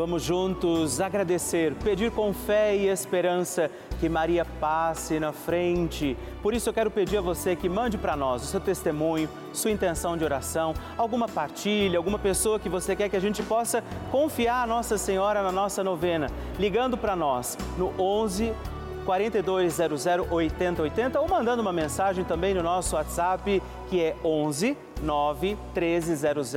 Vamos juntos agradecer, pedir com fé e esperança que Maria passe na frente. Por isso eu quero pedir a você que mande para nós o seu testemunho, sua intenção de oração, alguma partilha, alguma pessoa que você quer que a gente possa confiar a Nossa Senhora na nossa novena, ligando para nós no 11 4200 8080 ou mandando uma mensagem também no nosso WhatsApp que é 11 9 1300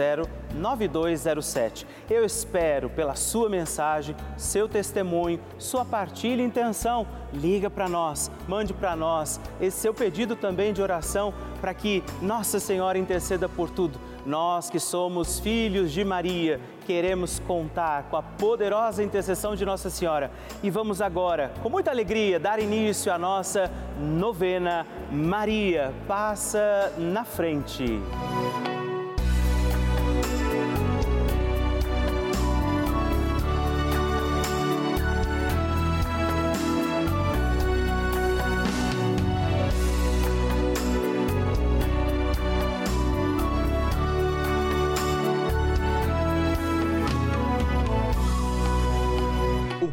9207. Eu espero pela sua mensagem, seu testemunho, sua partilha e intenção. Liga para nós, mande para nós esse seu pedido também de oração para que Nossa Senhora interceda por tudo. Nós que somos filhos de Maria, queremos contar com a poderosa intercessão de Nossa Senhora. E vamos agora, com muita alegria, dar início à nossa novena Maria Passa na Frente.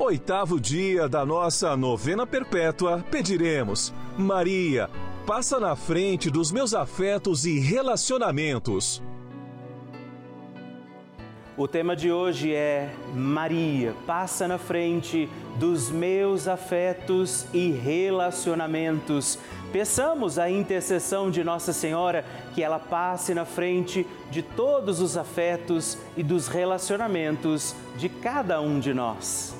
oitavo dia da nossa novena perpétua, pediremos: Maria, passa na frente dos meus afetos e relacionamentos. O tema de hoje é Maria, passa na frente dos meus afetos e relacionamentos. Peçamos a intercessão de Nossa Senhora que ela passe na frente de todos os afetos e dos relacionamentos de cada um de nós.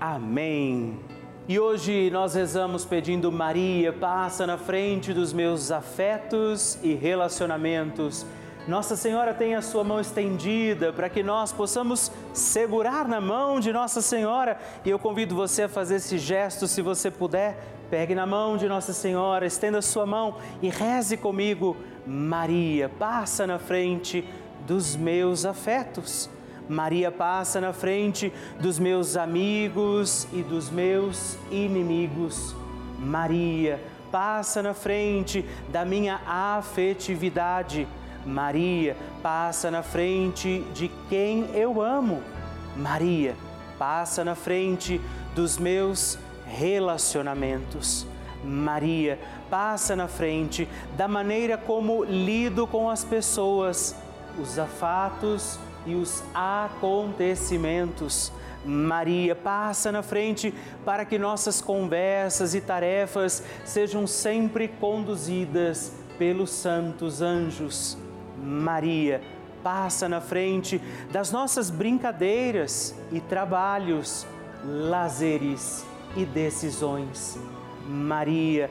Amém. E hoje nós rezamos pedindo Maria, passa na frente dos meus afetos e relacionamentos. Nossa Senhora tem a sua mão estendida para que nós possamos segurar na mão de Nossa Senhora. E eu convido você a fazer esse gesto, se você puder. Pegue na mão de Nossa Senhora, estenda a sua mão e reze comigo. Maria, passa na frente dos meus afetos. Maria passa na frente dos meus amigos e dos meus inimigos. Maria passa na frente da minha afetividade. Maria passa na frente de quem eu amo. Maria passa na frente dos meus relacionamentos. Maria passa na frente da maneira como lido com as pessoas. os afatos e os acontecimentos. Maria, passa na frente para que nossas conversas e tarefas sejam sempre conduzidas pelos santos anjos. Maria, passa na frente das nossas brincadeiras e trabalhos, lazeres e decisões. Maria,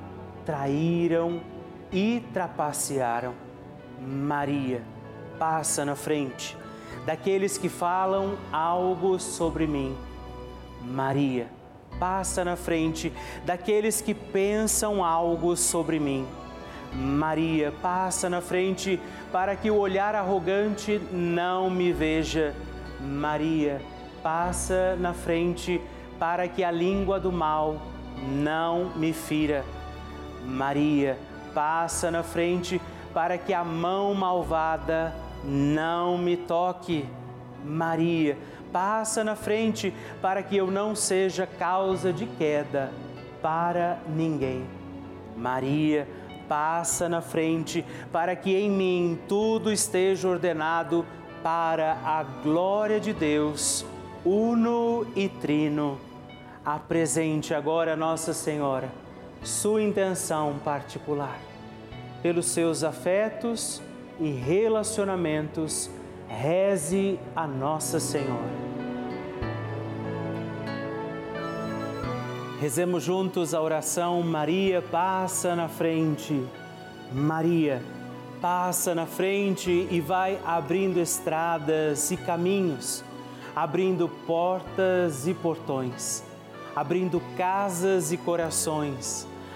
traíram e trapacearam. Maria passa na frente daqueles que falam algo sobre mim. Maria passa na frente daqueles que pensam algo sobre mim. Maria passa na frente para que o olhar arrogante não me veja. Maria passa na frente para que a língua do mal não me fira. Maria, passa na frente para que a mão malvada não me toque. Maria, passa na frente para que eu não seja causa de queda para ninguém. Maria, passa na frente para que em mim tudo esteja ordenado para a glória de Deus, uno e trino. Apresente agora Nossa Senhora sua intenção particular. Pelos seus afetos e relacionamentos, reze a Nossa Senhora. Rezemos juntos a oração Maria passa na frente. Maria passa na frente e vai abrindo estradas e caminhos, abrindo portas e portões, abrindo casas e corações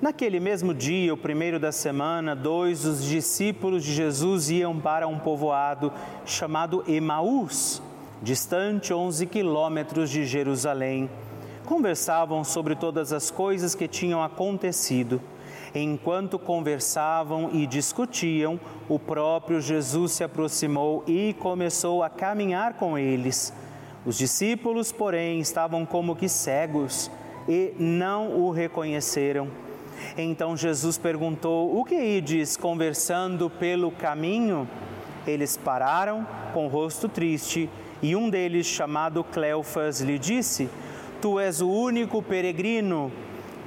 Naquele mesmo dia, o primeiro da semana, dois dos discípulos de Jesus iam para um povoado chamado Emaús, distante 11 quilômetros de Jerusalém. Conversavam sobre todas as coisas que tinham acontecido. Enquanto conversavam e discutiam, o próprio Jesus se aproximou e começou a caminhar com eles. Os discípulos, porém, estavam como que cegos e não o reconheceram. Então Jesus perguntou: O que ides conversando pelo caminho? Eles pararam com o rosto triste e um deles, chamado Cleofas, lhe disse: Tu és o único peregrino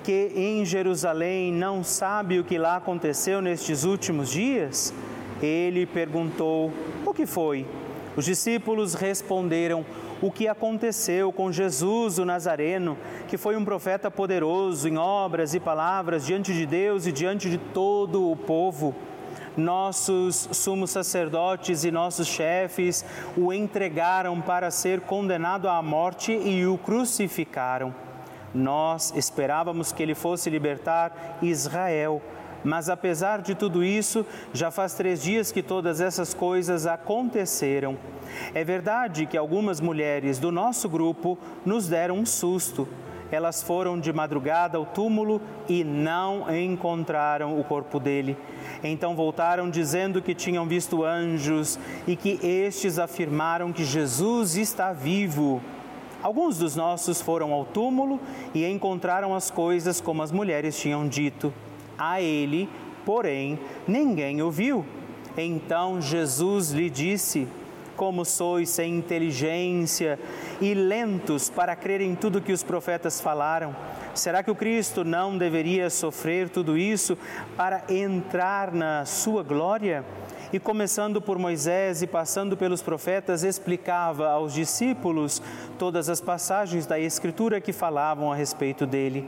que em Jerusalém não sabe o que lá aconteceu nestes últimos dias? Ele perguntou: O que foi? Os discípulos responderam: O que aconteceu com Jesus o Nazareno, que foi um profeta poderoso em obras e palavras diante de Deus e diante de todo o povo. Nossos sumos sacerdotes e nossos chefes o entregaram para ser condenado à morte e o crucificaram. Nós esperávamos que ele fosse libertar Israel. Mas apesar de tudo isso, já faz três dias que todas essas coisas aconteceram. É verdade que algumas mulheres do nosso grupo nos deram um susto. Elas foram de madrugada ao túmulo e não encontraram o corpo dele. Então voltaram dizendo que tinham visto anjos e que estes afirmaram que Jesus está vivo. Alguns dos nossos foram ao túmulo e encontraram as coisas como as mulheres tinham dito. A ele, porém, ninguém ouviu. Então Jesus lhe disse: Como sois sem inteligência e lentos para crer em tudo que os profetas falaram? Será que o Cristo não deveria sofrer tudo isso para entrar na sua glória? e, começando por Moisés e passando pelos profetas, explicava aos discípulos todas as passagens da Escritura que falavam a respeito dele.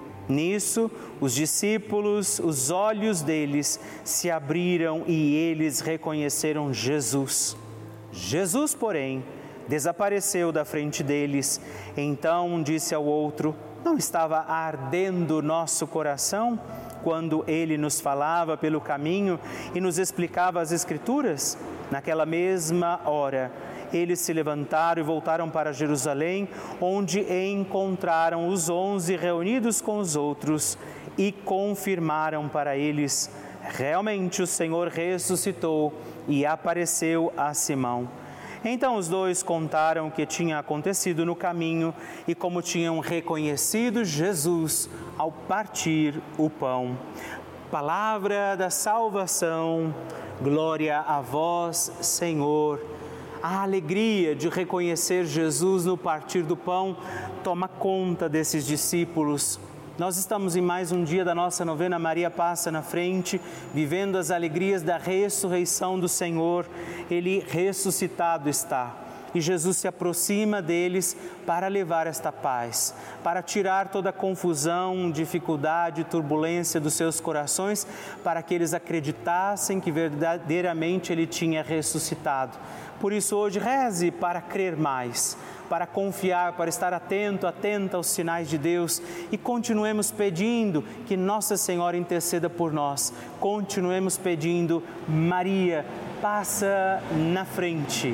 Nisso, os discípulos, os olhos deles se abriram e eles reconheceram Jesus. Jesus, porém, desapareceu da frente deles. Então disse ao outro: Não estava ardendo nosso coração? quando ele nos falava pelo caminho e nos explicava as Escrituras? Naquela mesma hora, eles se levantaram e voltaram para Jerusalém, onde encontraram os onze reunidos com os outros e confirmaram para eles: realmente o Senhor ressuscitou e apareceu a Simão. Então os dois contaram o que tinha acontecido no caminho e como tinham reconhecido Jesus ao partir o pão. Palavra da salvação, glória a vós, Senhor. A alegria de reconhecer Jesus no partir do pão toma conta desses discípulos nós estamos em mais um dia da nossa novena Maria Passa na Frente, vivendo as alegrias da ressurreição do Senhor. Ele ressuscitado está. E Jesus se aproxima deles para levar esta paz, para tirar toda confusão, dificuldade, turbulência dos seus corações, para que eles acreditassem que verdadeiramente ele tinha ressuscitado. Por isso, hoje, reze para crer mais para confiar, para estar atento, atenta aos sinais de Deus e continuemos pedindo que Nossa Senhora interceda por nós. Continuemos pedindo, Maria, passa na frente.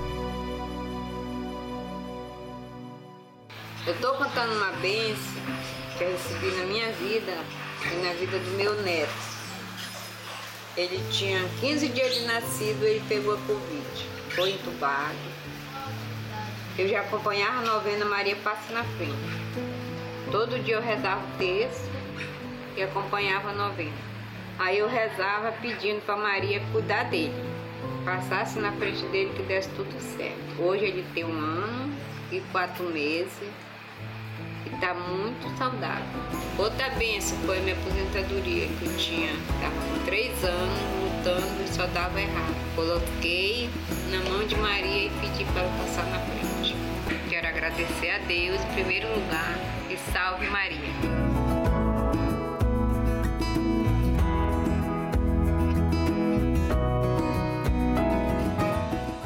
Eu estou contando uma benção que eu recebi na minha vida e na vida do meu neto. Ele tinha 15 dias de nascido, ele pegou a Covid, foi entubado. Eu já acompanhava a novena Maria Passa na Frente. Todo dia eu rezava o texto e acompanhava a novena. Aí eu rezava pedindo para Maria cuidar dele, passasse na frente dele que desse tudo certo. Hoje ele tem um ano e quatro meses está muito saudável. Outra benção foi minha aposentadoria, que eu tinha, estava com três anos lutando e só dava errado. Coloquei na mão de Maria e pedi para ela passar na frente. Quero agradecer a Deus em primeiro lugar e salve Maria.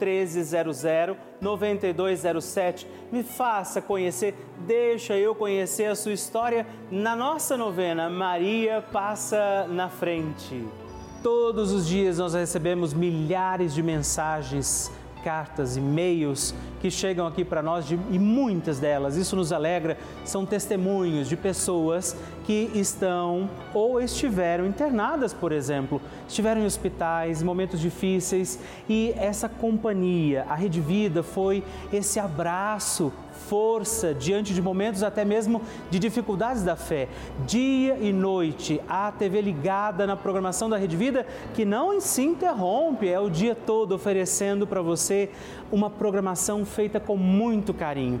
1300 9207. Me faça conhecer, deixa eu conhecer a sua história na nossa novena Maria Passa na Frente. Todos os dias nós recebemos milhares de mensagens cartas, e-mails que chegam aqui para nós de, e muitas delas, isso nos alegra, são testemunhos de pessoas que estão ou estiveram internadas, por exemplo, estiveram em hospitais, momentos difíceis e essa companhia, a Rede Vida foi esse abraço força diante de momentos até mesmo de dificuldades da fé. Dia e noite, a TV ligada na programação da Rede Vida, que não se interrompe, é o dia todo oferecendo para você uma programação feita com muito carinho.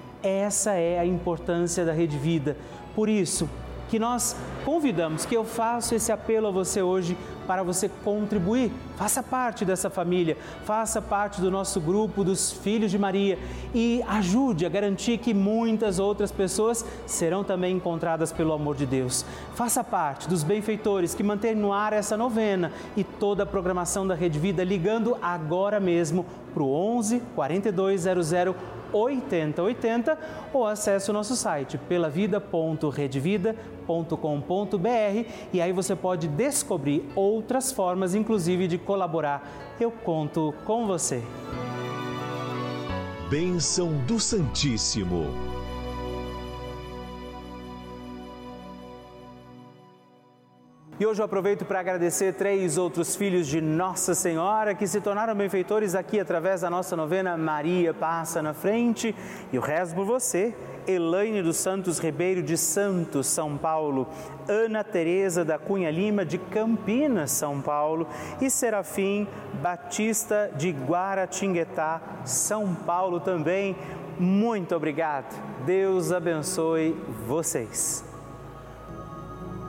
Essa é a importância da Rede Vida. Por isso, que nós convidamos, que eu faço esse apelo a você hoje para você contribuir. Faça parte dessa família, faça parte do nosso grupo dos Filhos de Maria e ajude a garantir que muitas outras pessoas serão também encontradas pelo amor de Deus. Faça parte dos benfeitores que mantêm no ar essa novena e toda a programação da Rede Vida ligando agora mesmo para o 11 4200 8080 ou acesse o nosso site pelavida.redvida.com.br e aí você pode descobrir outras formas, inclusive, de colaborar. Eu conto com você. Bênção do Santíssimo. E hoje eu aproveito para agradecer três outros filhos de Nossa Senhora que se tornaram benfeitores aqui através da nossa novena Maria Passa na Frente. E o resto por você. Elaine dos Santos Ribeiro de Santos, São Paulo, Ana Teresa da Cunha Lima de Campinas, São Paulo e Serafim Batista de Guaratinguetá, São Paulo também. Muito obrigado. Deus abençoe vocês.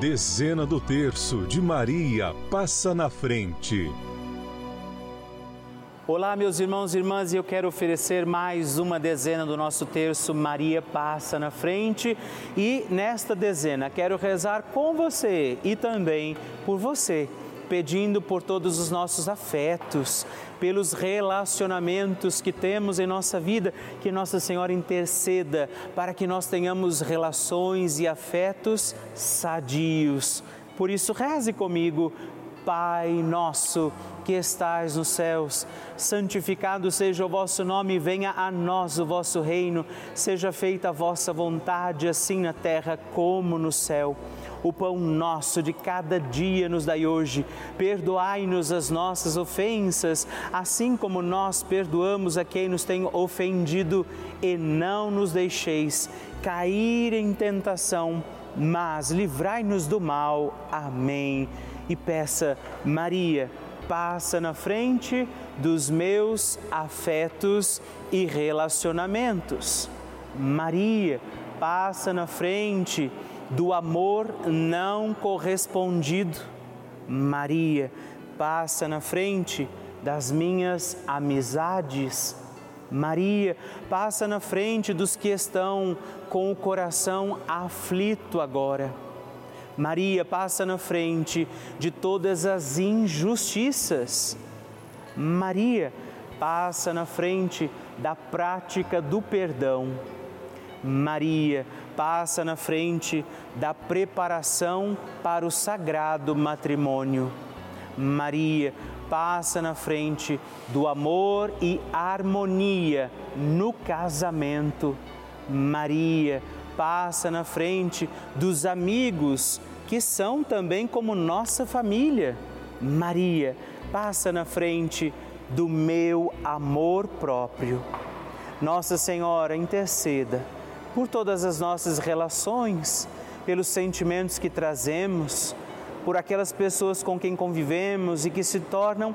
Dezena do terço de Maria passa na frente. Olá, meus irmãos e irmãs, e eu quero oferecer mais uma dezena do nosso terço Maria passa na frente. E nesta dezena quero rezar com você e também por você pedindo por todos os nossos afetos, pelos relacionamentos que temos em nossa vida, que Nossa Senhora interceda para que nós tenhamos relações e afetos sadios. Por isso, reze comigo, Pai nosso que estais nos céus, santificado seja o vosso nome, venha a nós o vosso reino, seja feita a vossa vontade, assim na terra como no céu. O pão nosso de cada dia nos dai hoje. Perdoai-nos as nossas ofensas, assim como nós perdoamos a quem nos tem ofendido, e não nos deixeis cair em tentação, mas livrai-nos do mal. Amém. E peça, Maria, passa na frente dos meus afetos e relacionamentos. Maria, passa na frente do amor não correspondido. Maria passa na frente das minhas amizades. Maria passa na frente dos que estão com o coração aflito agora. Maria passa na frente de todas as injustiças. Maria passa na frente da prática do perdão. Maria passa na frente da preparação para o sagrado matrimônio. Maria passa na frente do amor e harmonia no casamento. Maria passa na frente dos amigos que são também como nossa família. Maria passa na frente do meu amor próprio. Nossa Senhora interceda por todas as nossas relações, pelos sentimentos que trazemos, por aquelas pessoas com quem convivemos e que se tornam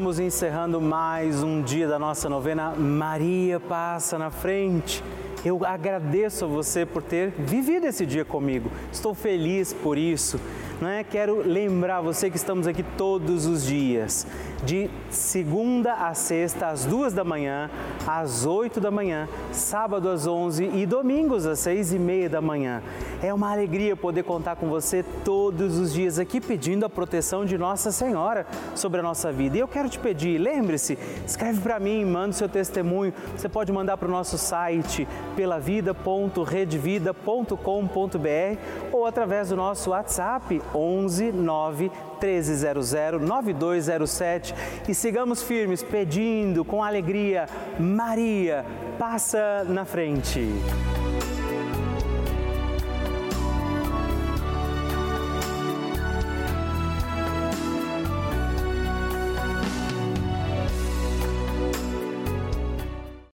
Estamos encerrando mais um dia da nossa novena Maria Passa na Frente. Eu agradeço a você por ter vivido esse dia comigo. Estou feliz por isso. Né? Quero lembrar você que estamos aqui todos os dias, de segunda a sexta, às duas da manhã, às oito da manhã, sábado às onze e domingos às seis e meia da manhã. É uma alegria poder contar com você todos os dias aqui pedindo a proteção de Nossa Senhora sobre a nossa vida. E eu quero te pedir, lembre-se, escreve para mim, manda o seu testemunho. Você pode mandar para o nosso site pelavida.redvida.com.br ou através do nosso WhatsApp 11 9 1300 9207 e sigamos firmes pedindo com alegria, Maria, passa na frente.